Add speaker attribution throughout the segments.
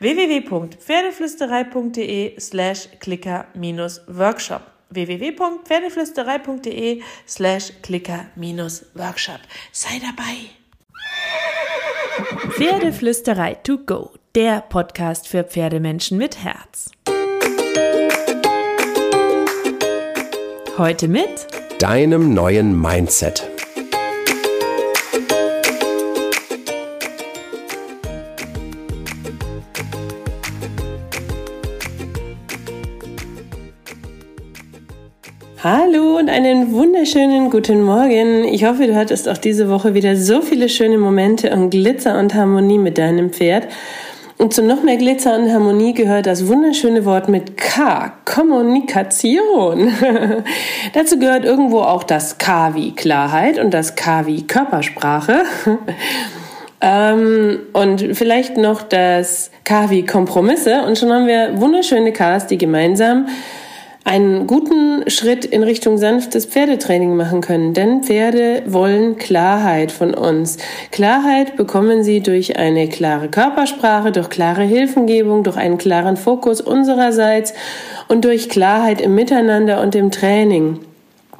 Speaker 1: www.pferdeflüsterei.de slash clicker-workshop www.pferdeflüsterei.de slash clicker-workshop Sei dabei!
Speaker 2: Pferdeflüsterei to go, der Podcast für Pferdemenschen mit Herz. Heute mit
Speaker 3: deinem neuen Mindset.
Speaker 4: Hallo und einen wunderschönen guten Morgen. Ich hoffe, du hattest auch diese Woche wieder so viele schöne Momente und Glitzer und Harmonie mit deinem Pferd. Und zu noch mehr Glitzer und Harmonie gehört das wunderschöne Wort mit K, Kommunikation. Dazu gehört irgendwo auch das K wie Klarheit und das K wie Körpersprache. ähm, und vielleicht noch das K wie Kompromisse. Und schon haben wir wunderschöne Ks, die gemeinsam einen guten Schritt in Richtung sanftes Pferdetraining machen können. Denn Pferde wollen Klarheit von uns. Klarheit bekommen sie durch eine klare Körpersprache, durch klare Hilfengebung, durch einen klaren Fokus unsererseits und durch Klarheit im Miteinander und im Training.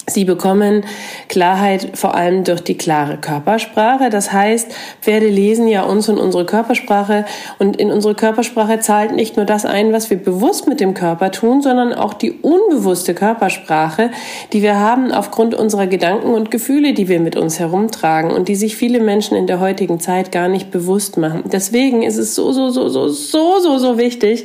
Speaker 4: Sie bekommen Klarheit vor allem durch die klare Körpersprache. Das heißt, Pferde lesen ja uns und unsere Körpersprache und in unsere Körpersprache zahlt nicht nur das ein, was wir bewusst mit dem Körper tun, sondern auch die unbewusste Körpersprache, die wir haben aufgrund unserer Gedanken und Gefühle, die wir mit uns herumtragen und die sich viele Menschen in der heutigen Zeit gar nicht bewusst machen. Deswegen ist es so, so, so, so, so, so, so wichtig,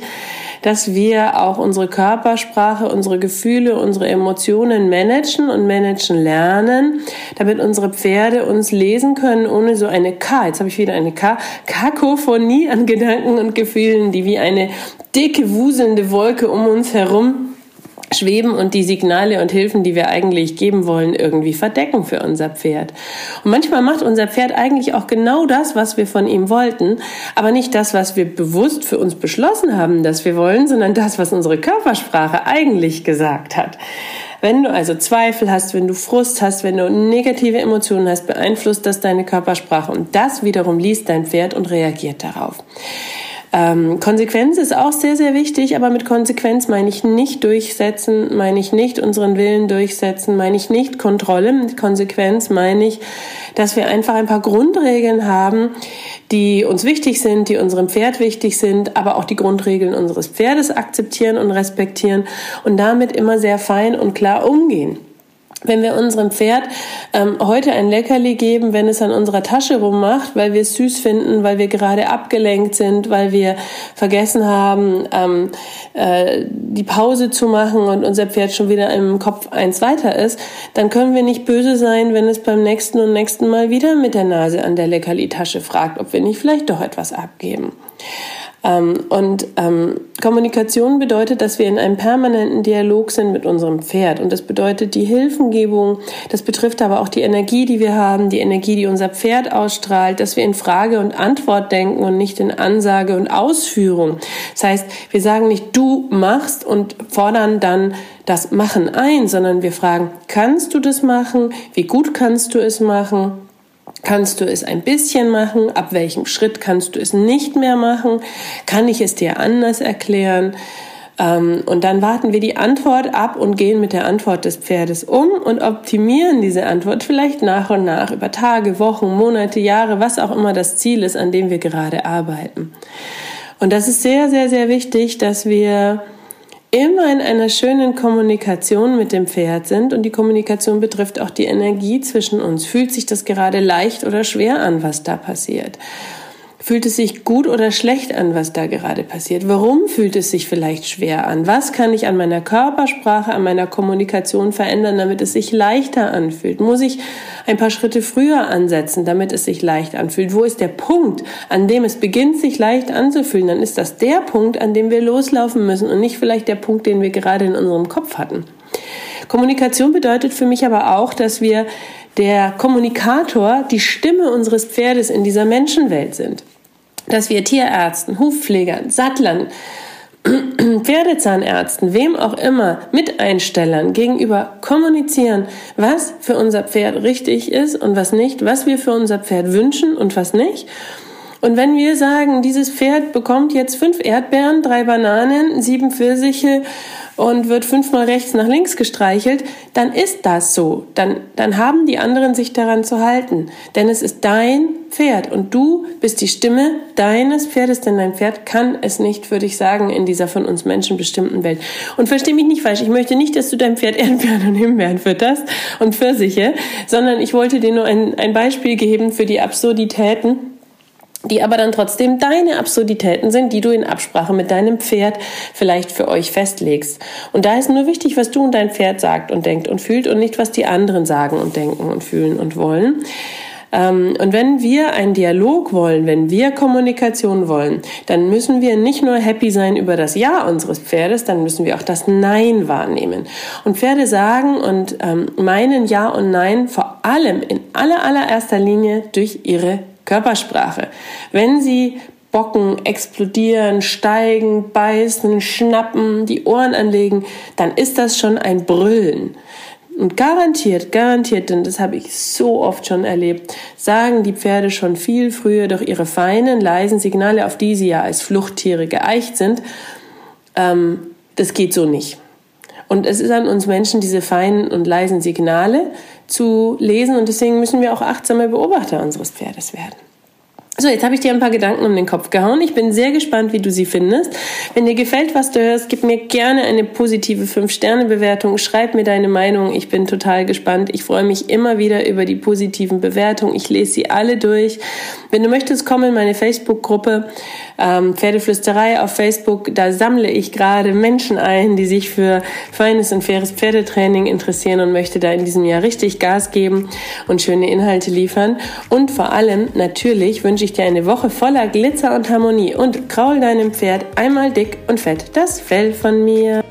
Speaker 4: dass wir auch unsere Körpersprache, unsere Gefühle, unsere Emotionen managen und managen lernen, damit unsere Pferde uns lesen können, ohne so eine K, jetzt habe ich wieder eine K, Kakophonie an Gedanken und Gefühlen, die wie eine dicke, wuselnde Wolke um uns herum schweben und die Signale und Hilfen, die wir eigentlich geben wollen, irgendwie verdecken für unser Pferd. Und manchmal macht unser Pferd eigentlich auch genau das, was wir von ihm wollten, aber nicht das, was wir bewusst für uns beschlossen haben, dass wir wollen, sondern das, was unsere Körpersprache eigentlich gesagt hat. Wenn du also Zweifel hast, wenn du Frust hast, wenn du negative Emotionen hast, beeinflusst das deine Körpersprache und das wiederum liest dein Pferd und reagiert darauf. Ähm, Konsequenz ist auch sehr, sehr wichtig, aber mit Konsequenz meine ich nicht durchsetzen, meine ich nicht unseren Willen durchsetzen, meine ich nicht Kontrolle. Mit Konsequenz meine ich, dass wir einfach ein paar Grundregeln haben, die uns wichtig sind, die unserem Pferd wichtig sind, aber auch die Grundregeln unseres Pferdes akzeptieren und respektieren und damit immer sehr fein und klar umgehen. Wenn wir unserem Pferd ähm, heute ein Leckerli geben, wenn es an unserer Tasche rummacht, weil wir es süß finden, weil wir gerade abgelenkt sind, weil wir vergessen haben, ähm, äh, die Pause zu machen und unser Pferd schon wieder im Kopf eins weiter ist, dann können wir nicht böse sein, wenn es beim nächsten und nächsten Mal wieder mit der Nase an der Leckerli-Tasche fragt, ob wir nicht vielleicht doch etwas abgeben. Ähm, und ähm, Kommunikation bedeutet, dass wir in einem permanenten Dialog sind mit unserem Pferd. Und das bedeutet die Hilfengebung. Das betrifft aber auch die Energie, die wir haben, die Energie, die unser Pferd ausstrahlt, dass wir in Frage und Antwort denken und nicht in Ansage und Ausführung. Das heißt, wir sagen nicht, du machst und fordern dann das Machen ein, sondern wir fragen, kannst du das machen? Wie gut kannst du es machen? Kannst du es ein bisschen machen? Ab welchem Schritt kannst du es nicht mehr machen? Kann ich es dir anders erklären? Ähm, und dann warten wir die Antwort ab und gehen mit der Antwort des Pferdes um und optimieren diese Antwort vielleicht nach und nach über Tage, Wochen, Monate, Jahre, was auch immer das Ziel ist, an dem wir gerade arbeiten. Und das ist sehr, sehr, sehr wichtig, dass wir immer in einer schönen Kommunikation mit dem Pferd sind und die Kommunikation betrifft auch die Energie zwischen uns. Fühlt sich das gerade leicht oder schwer an, was da passiert? Fühlt es sich gut oder schlecht an, was da gerade passiert? Warum fühlt es sich vielleicht schwer an? Was kann ich an meiner Körpersprache, an meiner Kommunikation verändern, damit es sich leichter anfühlt? Muss ich ein paar Schritte früher ansetzen, damit es sich leicht anfühlt? Wo ist der Punkt, an dem es beginnt, sich leicht anzufühlen? Dann ist das der Punkt, an dem wir loslaufen müssen und nicht vielleicht der Punkt, den wir gerade in unserem Kopf hatten. Kommunikation bedeutet für mich aber auch, dass wir der Kommunikator, die Stimme unseres Pferdes in dieser Menschenwelt sind dass wir Tierärzten, Hufpflegern, Sattlern, Pferdezahnärzten, wem auch immer, Miteinstellern gegenüber kommunizieren, was für unser Pferd richtig ist und was nicht, was wir für unser Pferd wünschen und was nicht. Und wenn wir sagen, dieses Pferd bekommt jetzt fünf Erdbeeren, drei Bananen, sieben Pfirsiche und wird fünfmal rechts nach links gestreichelt, dann ist das so. Dann, dann haben die anderen sich daran zu halten. Denn es ist dein Pferd und du bist die Stimme deines Pferdes, denn dein Pferd kann es nicht für dich sagen in dieser von uns Menschen bestimmten Welt. Und versteh mich nicht falsch, ich möchte nicht, dass du deinem Pferd Erdbeeren und Himbeeren fütterst und Pfirsiche, sondern ich wollte dir nur ein, ein Beispiel geben für die Absurditäten, die aber dann trotzdem deine Absurditäten sind, die du in Absprache mit deinem Pferd vielleicht für euch festlegst. Und da ist nur wichtig, was du und dein Pferd sagt und denkt und fühlt und nicht, was die anderen sagen und denken und fühlen und wollen. Ähm, und wenn wir einen Dialog wollen, wenn wir Kommunikation wollen, dann müssen wir nicht nur happy sein über das Ja unseres Pferdes, dann müssen wir auch das Nein wahrnehmen. Und Pferde sagen und ähm, meinen Ja und Nein vor allem in aller allererster Linie durch ihre Körpersprache. Wenn sie bocken, explodieren, steigen, beißen, schnappen, die Ohren anlegen, dann ist das schon ein Brüllen. Und garantiert, garantiert, denn das habe ich so oft schon erlebt, sagen die Pferde schon viel früher durch ihre feinen, leisen Signale, auf die sie ja als Fluchttiere geeicht sind, ähm, das geht so nicht. Und es ist an uns Menschen, diese feinen und leisen Signale zu lesen und deswegen müssen wir auch achtsame Beobachter unseres Pferdes werden. So, jetzt habe ich dir ein paar Gedanken um den Kopf gehauen. Ich bin sehr gespannt, wie du sie findest. Wenn dir gefällt, was du hörst, gib mir gerne eine positive 5-Sterne-Bewertung. Schreib mir deine Meinung. Ich bin total gespannt. Ich freue mich immer wieder über die positiven Bewertungen. Ich lese sie alle durch. Wenn du möchtest, komm in meine Facebook-Gruppe ähm, Pferdeflüsterei auf Facebook. Da sammle ich gerade Menschen ein, die sich für feines und faires Pferdetraining interessieren und möchte da in diesem Jahr richtig Gas geben und schöne Inhalte liefern. Und vor allem, natürlich, wünsche ich dir eine Woche voller Glitzer und Harmonie und kraul deinem Pferd einmal dick und fett das Fell von mir.